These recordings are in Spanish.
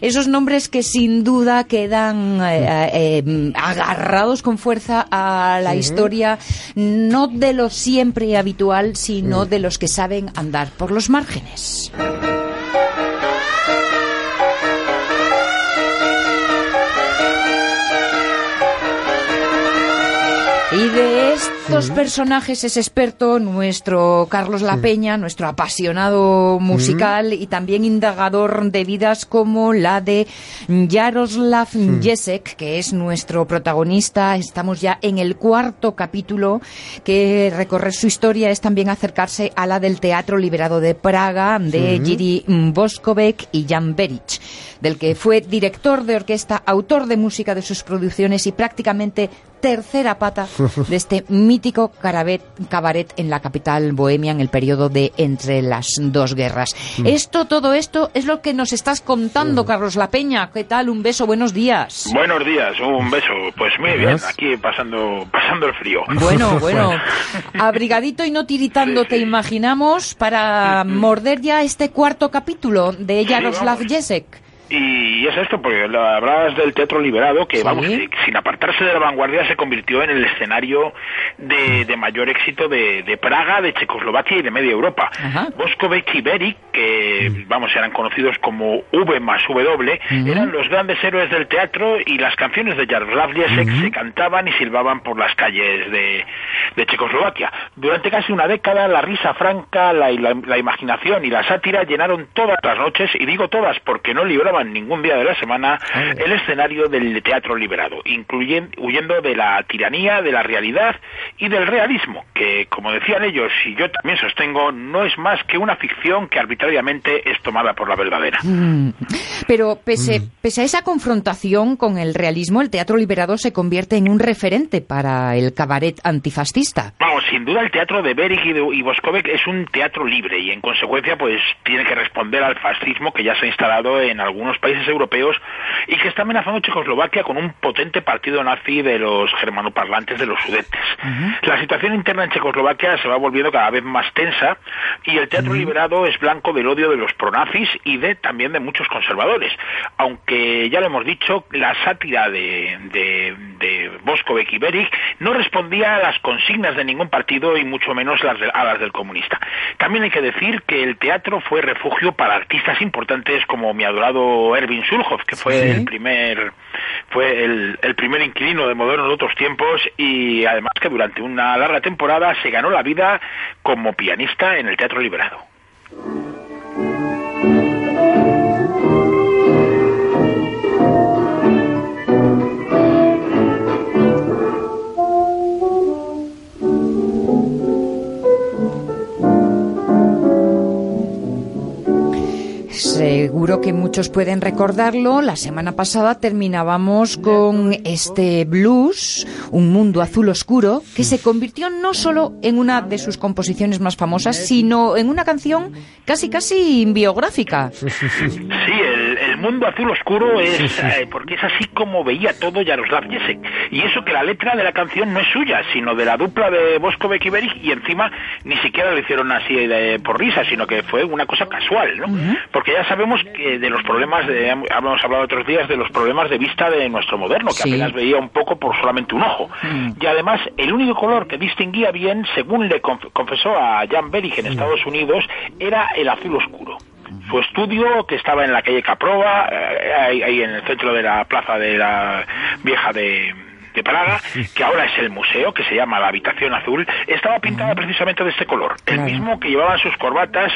Esos nombres que sin duda quedan eh, eh, agarrados con fuerza a la historia, no de lo siempre habitual, sino de los que saben andar por los márgenes. Y de estos personajes es experto nuestro Carlos La Peña, nuestro apasionado musical y también indagador de vidas como la de Jaroslav Jesek, que es nuestro protagonista. Estamos ya en el cuarto capítulo, que recorrer su historia es también acercarse a la del Teatro Liberado de Praga, de Jiri Boskovec y Jan Beric, del que fue director de orquesta, autor de música de sus producciones y prácticamente tercera pata de este mítico carabet- cabaret en la capital bohemia en el periodo de entre las dos guerras. Esto, todo esto es lo que nos estás contando, Carlos La Peña. ¿Qué tal? Un beso, buenos días. Buenos días, un beso. Pues muy bien, aquí pasando, pasando el frío. Bueno, bueno, abrigadito y no tiritando, te imaginamos, para morder ya este cuarto capítulo de Jaroslav vamos. Jesek. Y es esto, porque hablabas del teatro liberado, que Sí. vamos, sin apartarse de la vanguardia, se convirtió en el escenario de, de mayor éxito de, de Praga, de Checoslovaquia y de media Europa. Ajá. Boskovec y Beric, que vamos, eran conocidos como V más W, eran los grandes héroes del teatro y las canciones de Jaroslav Jesek se cantaban y silbaban por las calles de, de Checoslovaquia. Durante casi una década, la risa franca, la, la- la imaginación y la sátira llenaron todas las noches, y digo todas porque no libraban ningún día de la semana, el escenario del teatro liberado, incluyen, huyendo de la tiranía, de la realidad y del realismo, que, como decían ellos, y yo también sostengo, no es más que una ficción que arbitrariamente es tomada por la verdadera. Mm. Pero pese, pese a esa confrontación con el realismo, el teatro liberado se convierte en un referente para el cabaret antifascista. Vamos, sin duda el teatro de Beric y, de, y Boskovec es un teatro libre y en consecuencia pues tiene que responder al fascismo que ya se ha instalado en algunos países europeos y que está amenazando Checoslovaquia con un potente partido nazi de los germanoparlantes de los sudetes. La situación interna en Checoslovaquia se va volviendo cada vez más tensa y el teatro liberado es blanco del odio de los pronazis y de también de muchos conservadores. Aunque ya lo hemos dicho, la sátira de, de, de Boskovec y Beric no respondía a las consignas de ningún partido y mucho menos las de- a las del comunista. También hay que decir que el teatro fue refugio para artistas importantes como mi adorado Erwin Sulhoff, que fue Sí. el primer fue el, el primer inquilino de modernos de otros tiempos y además que durante una larga temporada se ganó la vida como pianista en el teatro liberado. Seguro que muchos pueden recordarlo. La semana pasada terminábamos con este blues, Un mundo azul oscuro, que se convirtió no solo en una de sus composiciones más famosas, sino en una canción casi casi biográfica. Sí, mundo azul oscuro es eh, porque es así como veía todo Jaroslav Jesek. Y eso que la letra de la canción no es suya, sino de la dupla de Boskovec y Beric, y encima ni siquiera lo hicieron así de- por risa, sino que fue una cosa casual, ¿no? Porque ya sabemos que de los problemas, de, hemos hablado otros días de los problemas de vista de nuestro moderno, que Sí. apenas veía un poco por solamente un ojo. Y además, el único color que distinguía bien, según le conf- confesó a Jan Beric en Estados Unidos, era el azul oscuro. Su estudio, que estaba en la calle Caprova, eh, ahí, ahí en el centro de la plaza de la vieja de, de Praga, que ahora es el museo, que se llama la Habitación Azul, estaba pintada precisamente de este color. El mismo que llevaban sus corbatas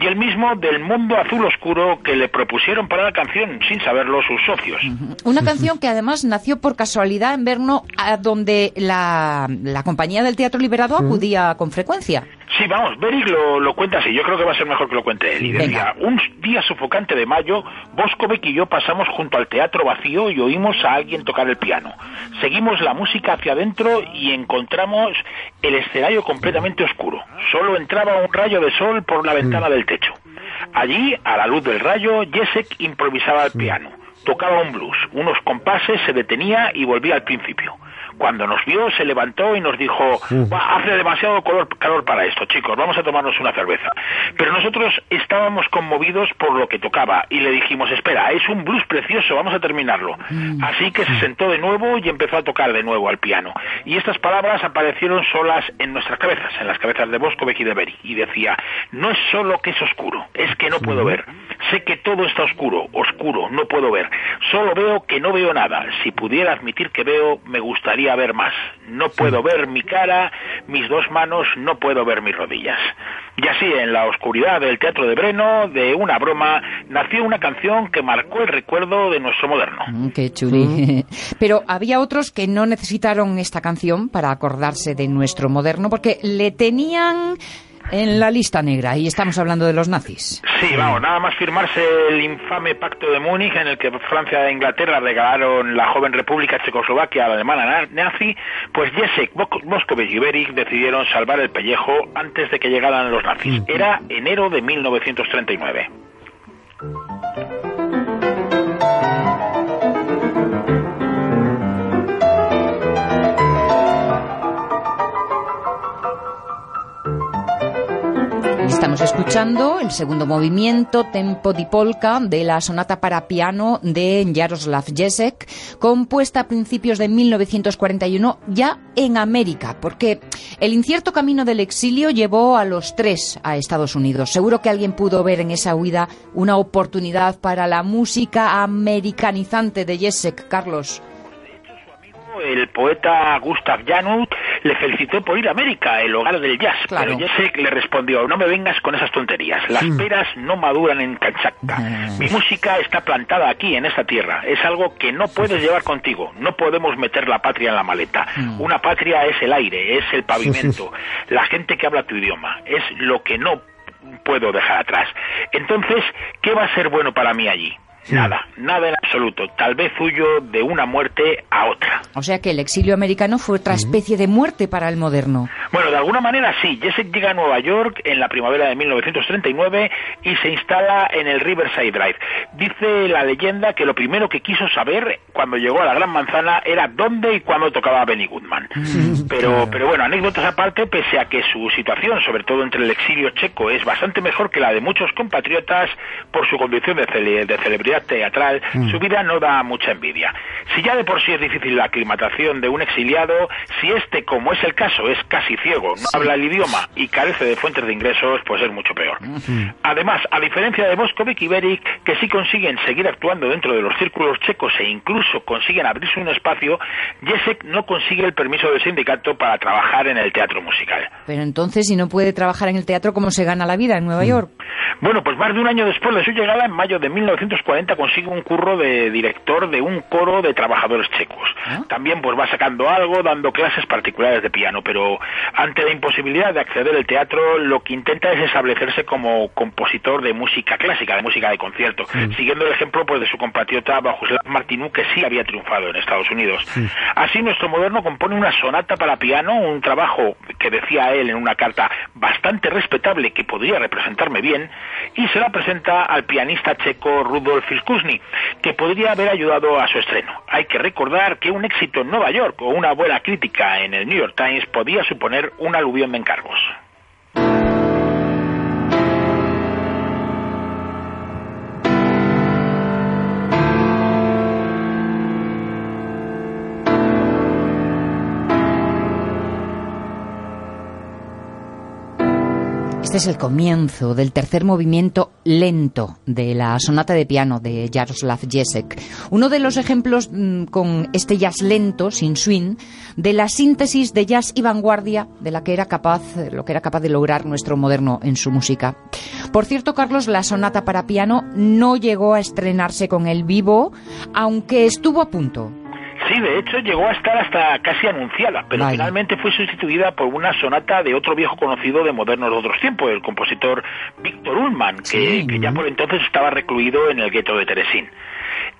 y el mismo del mundo azul oscuro que le propusieron para la canción, sin saberlo sus socios. Una canción que además nació por casualidad en Brno, a donde la, la compañía del Teatro Liberado acudía con frecuencia. Sí, vamos, Beric lo, lo, cuenta así, yo creo que va a ser mejor que lo cuente él. Y decía, un día sofocante de mayo, Boscovic y yo pasamos junto al teatro vacío y oímos a alguien tocar el piano. Seguimos la música hacia adentro y encontramos el escenario completamente oscuro. Solo entraba un rayo de sol por la ventana del techo. Allí, a la luz del rayo, Jacek improvisaba el piano. Tocaba un blues, unos compases, se detenía y volvía al principio. Cuando nos vio, se levantó y nos dijo, hace demasiado calor para esto, chicos, vamos a tomarnos una cerveza. Pero nosotros estábamos conmovidos por lo que tocaba y le dijimos, espera, es un blues precioso, vamos a terminarlo. Mm. Así que se sentó de nuevo y empezó a tocar de nuevo al piano. Y estas palabras aparecieron solas en nuestras cabezas, en las cabezas de Boscovec y de Beri. Y decía, no es solo que es oscuro, es que no puedo ver. Sé que todo está oscuro, oscuro, no puedo ver. Solo veo que no veo nada. Si pudiera admitir que veo, me gustaría ver más. No puedo ver mi cara, mis dos manos, no puedo ver mis rodillas. Y así, en la oscuridad del Teatro de Breno, de una broma, nació una canción que marcó el recuerdo de nuestro moderno. Mm, qué chuli. Pero había otros que no necesitaron esta canción para acordarse de nuestro moderno, porque le tenían en la lista negra y estamos hablando de los nazis. Sí, vamos, nada más firmarse el infame pacto de Múnich en el que Francia e Inglaterra regalaron la joven República Checoslovaquia a la alemana nazi, pues Jacek Moscovich y Beric decidieron salvar el pellejo antes de que llegaran los nazis. Mm. Era enero de 1939. El segundo movimiento, Tempo di Polka, de la sonata para piano de Jaroslav Jesek, compuesta a principios de 1941 ya en América, porque el incierto camino del exilio llevó a los tres a Estados Unidos. Seguro que alguien pudo ver en esa huida una oportunidad para la música americanizante de Jesek, Carlos el poeta Gustav Janut le felicitó por ir a América, el hogar del jazz. Claro. Pero Jessic le respondió, no me vengas con esas tonterías. Las peras no maduran en Kanchakka. Mi música está plantada aquí, en esta tierra. Es algo que no puedes llevar contigo. No podemos meter la patria en la maleta. Una patria es el aire, es el pavimento, la gente que habla tu idioma. Es lo que no puedo dejar atrás. Entonces, ¿qué va a ser bueno para mí allí? Nada, nada en absoluto. Tal vez huyo de una muerte a otra. O sea que el exilio americano fue otra especie de muerte para el moderno. Bueno, de alguna manera sí. Jesse llega a Nueva York en la primavera de 1939 y se instala en el Riverside Drive. Dice la leyenda que lo primero que quiso saber cuando llegó a la Gran Manzana era dónde y cuándo tocaba Benny Goodman. pero, pero bueno, anécdotas aparte, pese a que su situación, sobre todo entre el exilio checo, es bastante mejor que la de muchos compatriotas por su condición de, de celebridad teatral, mm. su vida no da mucha envidia. Si ya de por sí es difícil la aclimatación de un exiliado, si este, como es el caso, es casi ciego, no habla el idioma y carece de fuentes de ingresos, pues es mucho peor. Además, a diferencia de Boskovic y Beric, que sí consiguen seguir actuando dentro de los círculos checos e incluso consiguen abrirse un espacio, Jesek no consigue el permiso del sindicato para trabajar en el teatro musical. Pero entonces, si no puede trabajar en el teatro, ¿cómo se gana la vida en Nueva. York? Bueno, pues más de un año después de su llegada, en mayo de 1940, consigue un curro de director de un coro de trabajadores checos. ¿Ah? También pues va sacando algo, dando clases particulares de piano, pero ante la imposibilidad de acceder al teatro, lo que intenta es establecerse como compositor de música clásica, de música de concierto, siguiendo el ejemplo pues de su compatriota Bajuslav Martinú, que sí había triunfado en Estados Unidos. Así, nuestro moderno compone una sonata para piano, un trabajo que decía él en una carta bastante respetable que podría representarme bien, y se la presenta al pianista checo Rudolf Ilkusny, que podría haber ayudado a su estreno. Hay que recordar que un éxito en Nueva York o una buena crítica en el New York Times podía suponer un aluvión de encargos. Este es el comienzo del tercer movimiento lento de la sonata de piano de Jaroslav Jesek. Uno de los ejemplos mm, con este jazz lento, sin swing, de la síntesis de jazz y vanguardia de la que era capaz, lo que era capaz de lograr nuestro moderno en su música. Por cierto, Carlos, la sonata para piano no llegó a estrenarse con el vivo, aunque estuvo a punto. Sí, de hecho llegó a estar hasta casi anunciada, pero finalmente fue sustituida por una sonata de otro viejo conocido de modernos de otros tiempos, el compositor Víctor Ullmann, que, que ya por entonces estaba recluido en el gueto de Teresín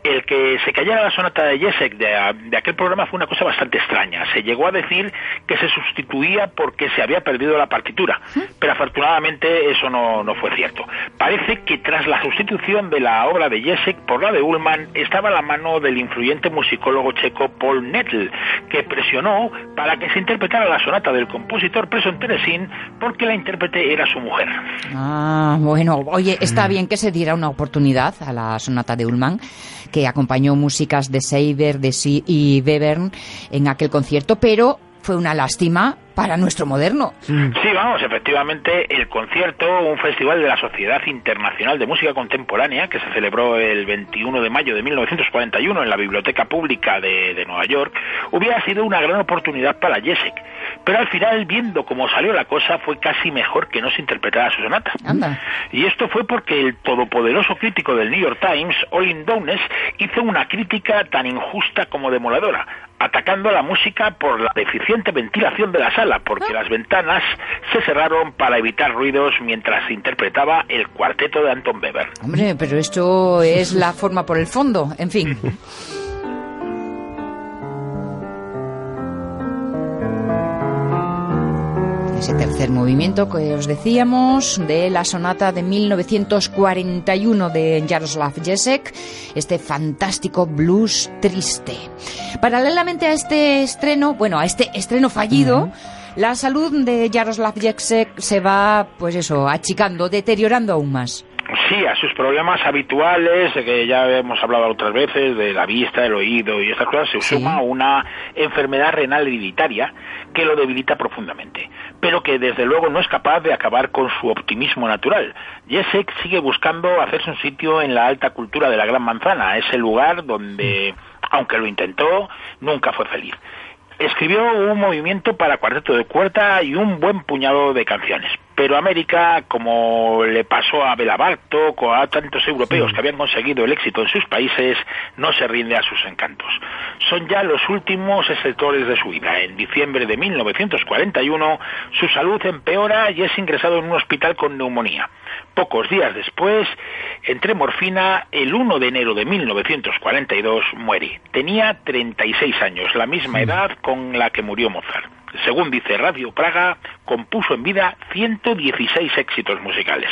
el que se cayera la sonata de Jesek de, aquel programa fue una cosa bastante extraña. Se llegó a decir que se sustituía porque se había perdido la partitura, pero afortunadamente eso no, no fue cierto. Parece que tras la sustitución de la obra de Jesek por la de Ullmann estaba la mano del influyente musicólogo checo Paul Nettel, que presionó para que se interpretara la sonata del compositor preso en Teresín porque la intérprete era su mujer. Ah, bueno, oye, está bien que se diera una oportunidad a la sonata de Ullmann que acompañó músicas de Seiber de sí y Webern en aquel concierto, pero fue una lástima para nuestro moderno. Sí, vamos, efectivamente, el concierto, un festival de la Sociedad Internacional de Música Contemporánea, que se celebró el 21 de mayo de 1941 en la Biblioteca Pública de, de Nueva York, hubiera sido una gran oportunidad para Jessic. Pero al final, viendo cómo salió la cosa, fue casi mejor que no se interpretara su sonata. Y esto fue porque el todopoderoso crítico del New York Times, Olin Downes, hizo una crítica tan injusta como demoledora, atacando a la música por la deficiente ventilación de la sala, porque ah. las ventanas se cerraron para evitar ruidos mientras se interpretaba el cuarteto de Anton Weber. Hombre, pero esto es la forma por el fondo, en fin. ese tercer movimiento que os decíamos de la sonata de 1941 de Jaroslav Jesek, este fantástico blues triste. Paralelamente a este estreno, bueno, a este estreno fallido, la salud de Jaroslav Jesek se va, pues eso, achicando, deteriorando aún más. Sí, a sus problemas habituales, que ya hemos hablado otras veces, de la vista, el oído y estas cosas, se suma una enfermedad renal hereditaria que lo debilita profundamente, pero que desde luego no es capaz de acabar con su optimismo natural. Jesek sigue buscando hacerse un sitio en la alta cultura de la Gran Manzana, ese lugar donde, aunque lo intentó, nunca fue feliz escribió un movimiento para cuarteto de cuerda y un buen puñado de canciones. Pero América, como le pasó a Bela Bartok o a tantos europeos que habían conseguido el éxito en sus países, no se rinde a sus encantos. Son ya los últimos sectores de su vida. En diciembre de 1941, su salud empeora y es ingresado en un hospital con neumonía. Pocos días después, entre morfina, el 1 de enero de 1942 muere. Tenía 36 años, la misma edad con la que murió Mozart. Según dice Radio Praga, compuso en vida 116 éxitos musicales.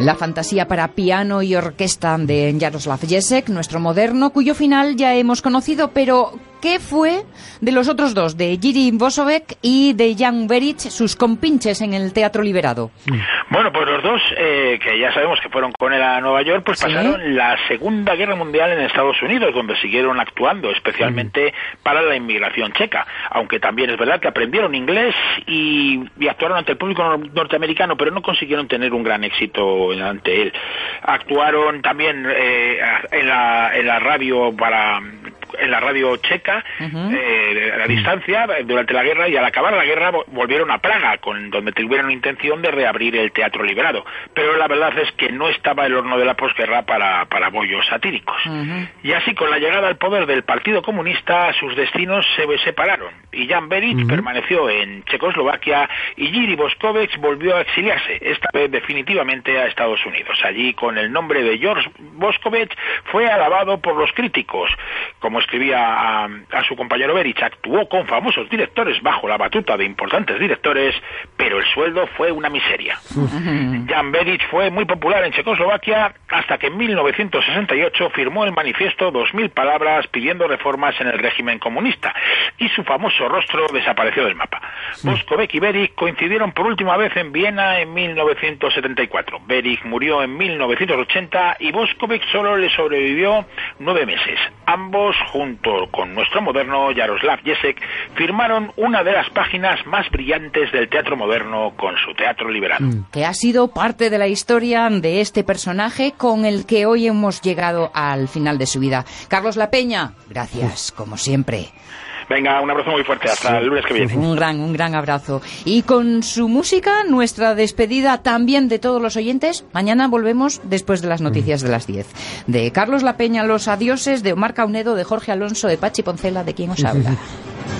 La fantasía para piano y orquesta de Jaroslav Jesek, nuestro moderno, cuyo final ya hemos conocido, pero ¿Qué fue de los otros dos, de Jiri Bosovek y de Jan Beric, sus compinches en el Teatro Liberado? Bueno, pues los dos, eh, que ya sabemos que fueron con él a Nueva York, pues pasaron la Segunda Guerra Mundial en Estados Unidos, donde siguieron actuando, especialmente para la inmigración checa. Aunque también es verdad que aprendieron inglés y, actuaron ante el público norteamericano, pero no consiguieron tener un gran éxito ante él. Actuaron también eh, en, la, en la radio para en la radio checa eh, a la distancia durante la guerra y al acabar la guerra volvieron a Praga, con donde tuvieron intención de reabrir el teatro liberado. Pero la verdad es que no estaba el horno de la posguerra para, para bollos satíricos. Y así, con la llegada al poder del Partido Comunista, sus destinos se separaron. Y Jan Beric permaneció en Checoslovaquia y Jiri Boskovec volvió a exiliarse, esta vez definitivamente a Estados Unidos. Allí, con el nombre de George Boskovec, fue alabado por los críticos, como escribía a, su compañero Berich, actuó con famosos directores bajo la batuta de importantes directores, pero el sueldo fue una miseria. Jan Berich fue muy popular en Checoslovaquia hasta que en 1968 firmó el manifiesto 2000 palabras pidiendo reformas en el régimen comunista y su famoso rostro desapareció del mapa. Boskovec y Berich coincidieron por última vez en Viena en 1974. Berich murió en 1980 y Boskovec solo le sobrevivió nueve meses. Ambos junto con nuestro moderno Jaroslav Jesek, firmaron una de las páginas más brillantes del teatro moderno con su teatro liberado. Mm. Que ha sido parte de la historia de este personaje con el que hoy hemos llegado al final de su vida. Carlos La Peña, gracias, como siempre. Venga, un abrazo muy fuerte. Hasta el lunes que viene. Un gran, un gran abrazo. Y con su música, nuestra despedida también de todos los oyentes. Mañana volvemos después de las noticias de las 10. De Carlos La Peña, Los Adioses, de Omar Caunedo, de Jorge Alonso, de Pachi Poncela, de quien os habla.